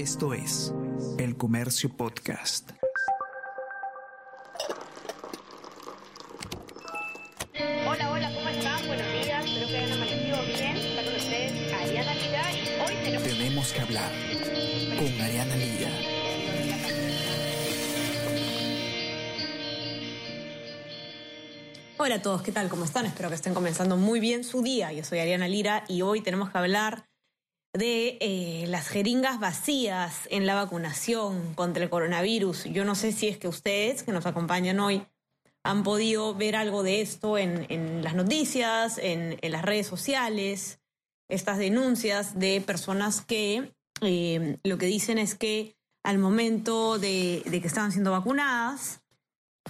Esto es El Comercio Podcast. Hola, hola, ¿cómo están? Buenos días, espero que hayan amanecido bien. Está con ustedes Ariana Lira y hoy tenemos... Tenemos que hablar con Ariana Lira. Hola a todos, ¿qué tal? ¿Cómo están? Espero que estén comenzando muy bien su día. Yo soy Ariana Lira y hoy tenemos que hablar de eh, las jeringas vacías en la vacunación contra el coronavirus. Yo no sé si es que ustedes que nos acompañan hoy han podido ver algo de esto en, en las noticias, en, en, las redes sociales, estas denuncias de personas que eh, lo que dicen es que al momento de, de que estaban siendo vacunadas,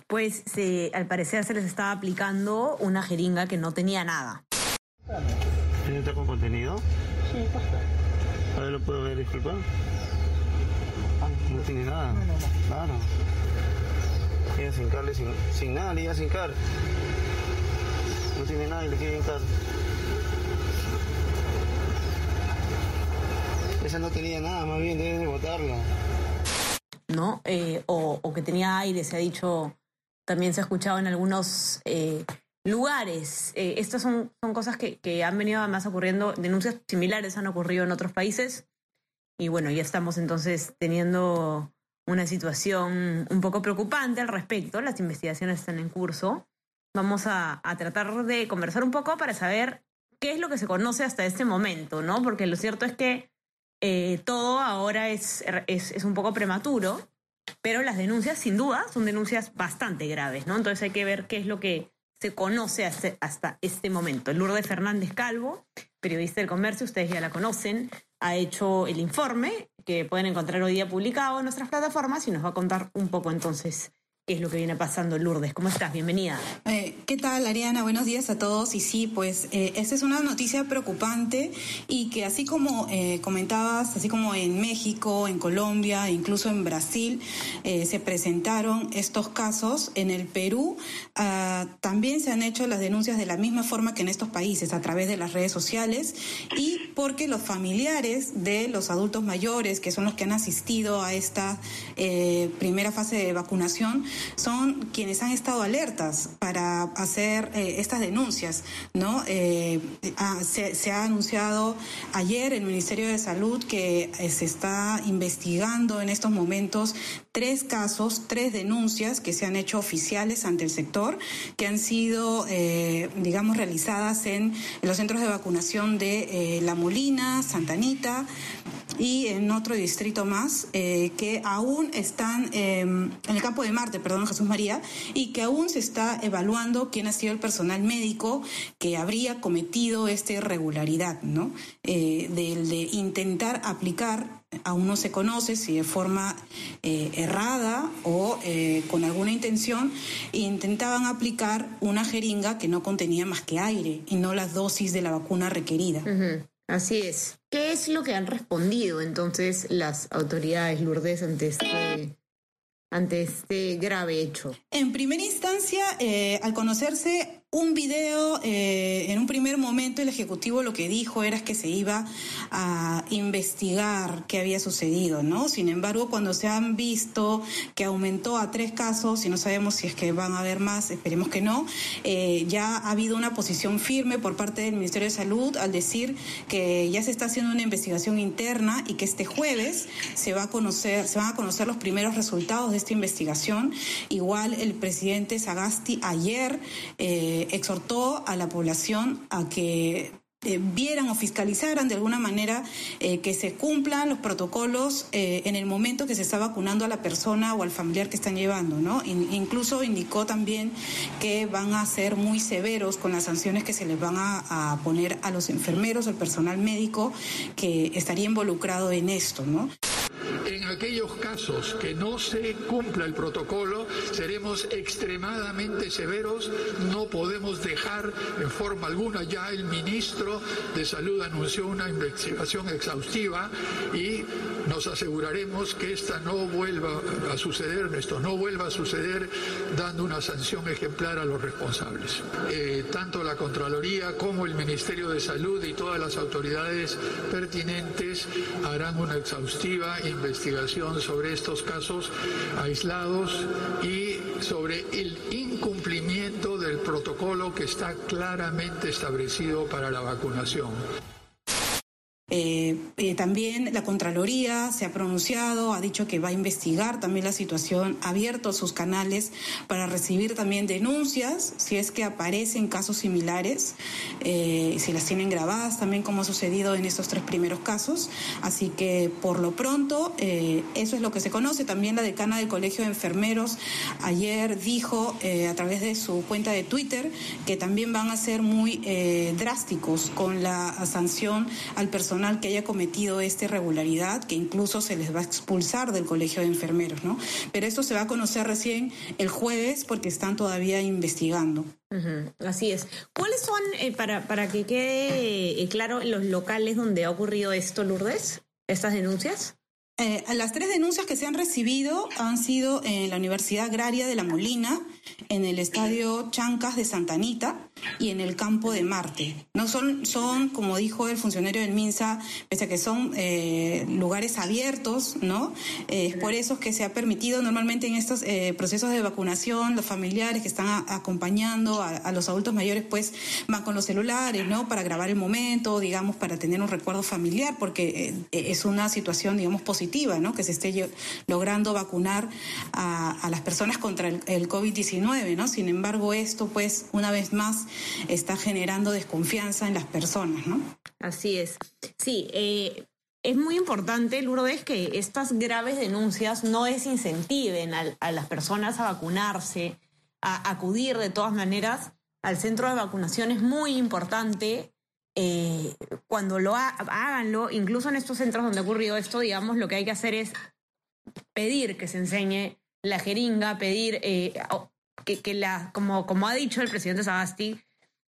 pues se, al parecer se les estaba aplicando una jeringa que no tenía nada. ¿Tiene con contenido? Sí, pasa. A ver, ¿lo puedo ver, disculpa? No tiene nada. Claro. Tiene sin carle, sin, sin nada, iba sin car. No tiene nada y le quiere car. Esa no tenía nada, más bien debes de botarla. ¿No? Eh, o, o, que tenía aire, se ha dicho, también se ha escuchado en algunos eh, lugares. Eh, estas son, son cosas que, que, han venido además ocurriendo, denuncias similares han ocurrido en otros países. Y bueno, ya estamos entonces teniendo una situación un poco preocupante al respecto. Las investigaciones están en curso. Vamos a, a tratar de conversar un poco para saber qué es lo que se conoce hasta este momento, ¿no? Porque lo cierto es que eh, todo ahora es, es, es, un poco prematuro, pero las denuncias, sin duda, son denuncias bastante graves, ¿no? Entonces hay que ver qué es lo que se conoce hasta, este momento. Lourdes Fernández Calvo, periodista del comercio, ustedes ya la conocen, ha hecho el informe que pueden encontrar hoy día publicado en nuestras plataformas y nos va a contar un poco entonces qué es lo que viene pasando, Lourdes. ¿Cómo estás? Bienvenida. Eh, ¿Qué tal, Ariana? Buenos días a todos. Y sí, pues eh, esta es una noticia preocupante y que así como eh, comentabas, así como en México, en Colombia, incluso en Brasil, eh, se presentaron estos casos, en el Perú uh, también se han hecho las denuncias de la misma forma que en estos países, a través de las redes sociales y porque los familiares de los adultos mayores, que son los que han asistido a esta primera fase de vacunación, son quienes han estado alertas para hacer eh, estas denuncias, ¿no? Eh, ah, se, se, ha anunciado ayer el Ministerio de Salud que eh, se está investigando en estos momentos tres casos, tres denuncias que se han hecho oficiales ante el sector, que han sido, eh, digamos, realizadas en, los centros de vacunación de eh, La Molina, Santa Anita y en otro distrito más, eh, que aún están en el campo de Marte, perdón, Jesús María, y que aún se está evaluando quién ha sido el personal médico que habría cometido esta irregularidad, ¿no? Eh, de, de, intentar aplicar, aún no se conoce si de forma eh, errada o eh, con alguna intención, intentaban aplicar una jeringa que no contenía más que aire y no las dosis de la vacuna requerida. Así es. ¿Qué es lo que han respondido entonces las autoridades Lourdes ante este ante este grave hecho? En primera instancia, eh, al conocerse un video, eh, en un primer momento el Ejecutivo lo que dijo era que se iba a investigar qué había sucedido, ¿no? Sin embargo, cuando se han visto que aumentó a tres casos y no sabemos si es que van a haber más, esperemos que no, eh, ya ha habido una posición firme por parte del Ministerio de Salud al decir que ya se está haciendo una investigación interna y que este jueves se va a conocer, se van a conocer los primeros resultados de esta investigación. Igual el presidente Sagasti ayer eh, exhortó a la población a que eh, vieran o fiscalizaran de alguna manera eh, que se cumplan los protocolos eh, en el momento que se está vacunando a la persona o al familiar que están llevando, ¿no? In incluso indicó también que van a ser muy severos con las sanciones que se les van a, poner a los enfermeros, al personal médico que estaría involucrado en esto. Aquellos casos que no se cumpla el protocolo, seremos extremadamente severos. No podemos dejar en forma alguna, ya el ministro de Salud anunció una investigación exhaustiva y nos aseguraremos que esta no vuelva a suceder, esto no vuelva a suceder, dando una sanción ejemplar a los responsables. Eh, tanto la Contraloría como el Ministerio de Salud y todas las autoridades pertinentes harán una exhaustiva investigación sobre estos casos aislados y sobre el incumplimiento del protocolo que está claramente establecido para la vacunación. Eh, eh, también la Contraloría se ha pronunciado, ha dicho que va a investigar también la situación, ha abierto sus canales para recibir también denuncias si es que aparecen casos similares, eh, si las tienen grabadas también como ha sucedido en estos tres primeros casos. Así que por lo pronto eso es lo que se conoce. También la decana del Colegio de Enfermeros ayer dijo a través de su cuenta de Twitter que también van a ser muy drásticos con la sanción al personal que haya cometido esta irregularidad, que incluso se les va a expulsar del colegio de enfermeros, ¿no? Pero esto se va a conocer recién el jueves porque están todavía investigando. Así es. ¿Cuáles son, eh, para, para que quede eh, claro, los locales donde ha ocurrido esto, Lourdes, estas denuncias? Eh, las tres denuncias que se han recibido han sido en la Universidad Agraria de La Molina, en el Estadio Chancas de Santa Anita y en el Campo de Marte. No son, son como dijo el funcionario del MINSA, pese a que son eh, lugares abiertos, ¿no? Eh, es por eso que se ha permitido normalmente en estos procesos de vacunación, los familiares que están acompañando a, los adultos mayores, pues van con los celulares, ¿no? Para grabar el momento, digamos, para tener un recuerdo familiar, porque es una situación, digamos, positiva que se esté logrando vacunar a, las personas contra el, COVID-19, ¿no? Sin embargo, esto, pues, una vez más, está generando desconfianza en las personas, ¿no? Así es. Sí, eh, es muy importante, Lourdes, que estas graves denuncias no desincentiven a, a las personas a vacunarse, a acudir de todas maneras al centro de vacunación. Es muy importante eh, cuando lo háganlo, incluso en estos centros donde ha ocurrido esto, digamos, lo que hay que hacer es pedir que se enseñe la jeringa, pedir eh, que, la, como, como ha dicho el presidente Sagasti,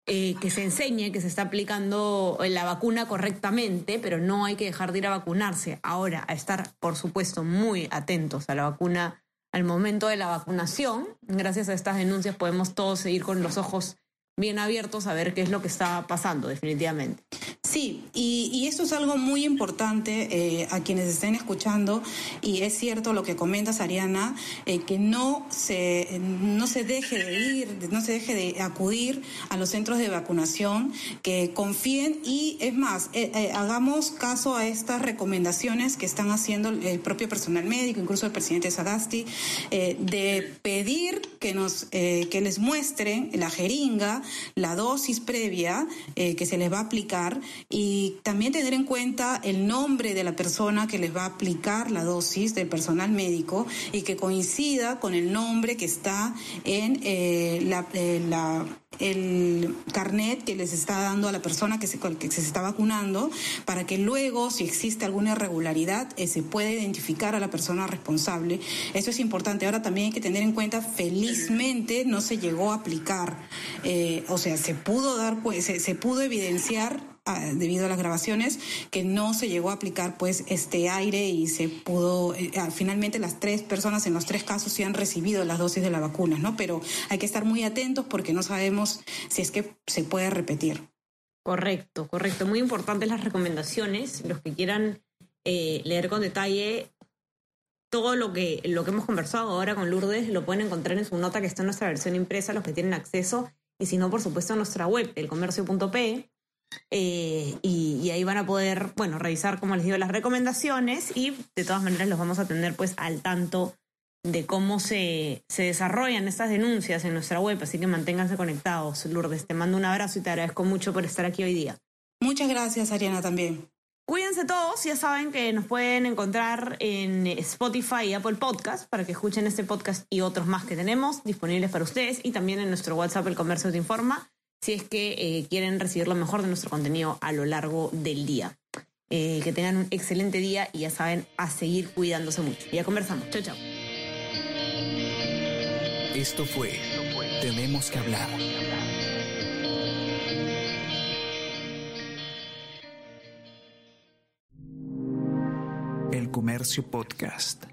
eh, que se enseñe que se está aplicando la vacuna correctamente, pero no hay que dejar de ir a vacunarse. Ahora, a estar, por supuesto, muy atentos a la vacuna al momento de la vacunación. Gracias a estas denuncias podemos todos seguir con los ojos bien abiertos a ver qué es lo que está pasando, definitivamente. Sí, y, y esto es algo muy importante eh, a quienes estén escuchando, y es cierto lo que comentas, Ariana, eh, que no se, no se deje de ir, no se deje de acudir a los centros de vacunación, que confíen y, es más, eh, hagamos caso a estas recomendaciones que están haciendo el propio personal médico, incluso el presidente Sagasti, de pedir que, nos, que les muestren la jeringa, la dosis previa que se les va a aplicar y también tener en cuenta el nombre de la persona que les va a aplicar la dosis del personal médico y que coincida con el nombre que está en eh, eh, el carnet que les está dando a la persona que se, que se está vacunando para que luego, si existe alguna irregularidad, eh, se pueda identificar a la persona responsable. Eso es importante. Ahora también hay que tener en cuenta, felizmente no se llegó a aplicar, o sea, se pudo dar, pues, se pudo evidenciar debido a las grabaciones, que no se llegó a aplicar pues este aire y se pudo, eh, finalmente las tres personas en los tres casos sí han recibido las dosis de la vacuna, ¿no? Pero hay que estar muy atentos porque no sabemos si es que se puede repetir. Correcto, correcto. Muy importantes las recomendaciones. Los que quieran eh, leer con detalle todo lo que, lo que hemos conversado ahora con Lourdes lo pueden encontrar en su nota que está en nuestra versión impresa, los que tienen acceso, y si no, por supuesto, en nuestra web, elcomercio.pe. Eh, y, ahí van a poder, bueno, revisar, como les digo, las recomendaciones y de todas maneras los vamos a tener pues al tanto de cómo se, se desarrollan estas denuncias en nuestra web, así que manténganse conectados. Lourdes, te mando un abrazo y te agradezco mucho por estar aquí hoy día. Muchas gracias, Ariana, también. Cuídense todos, ya saben que nos pueden encontrar en Spotify y Apple Podcast para que escuchen este podcast y otros más que tenemos disponibles para ustedes y también en nuestro WhatsApp El Comercio Te Informa si es que eh, quieren recibir lo mejor de nuestro contenido a lo largo del día. Eh, que tengan un excelente día y ya saben, a seguir cuidándose mucho. Ya conversamos. Chao, chao. Esto fue Tenemos que hablar. El Comercio Podcast.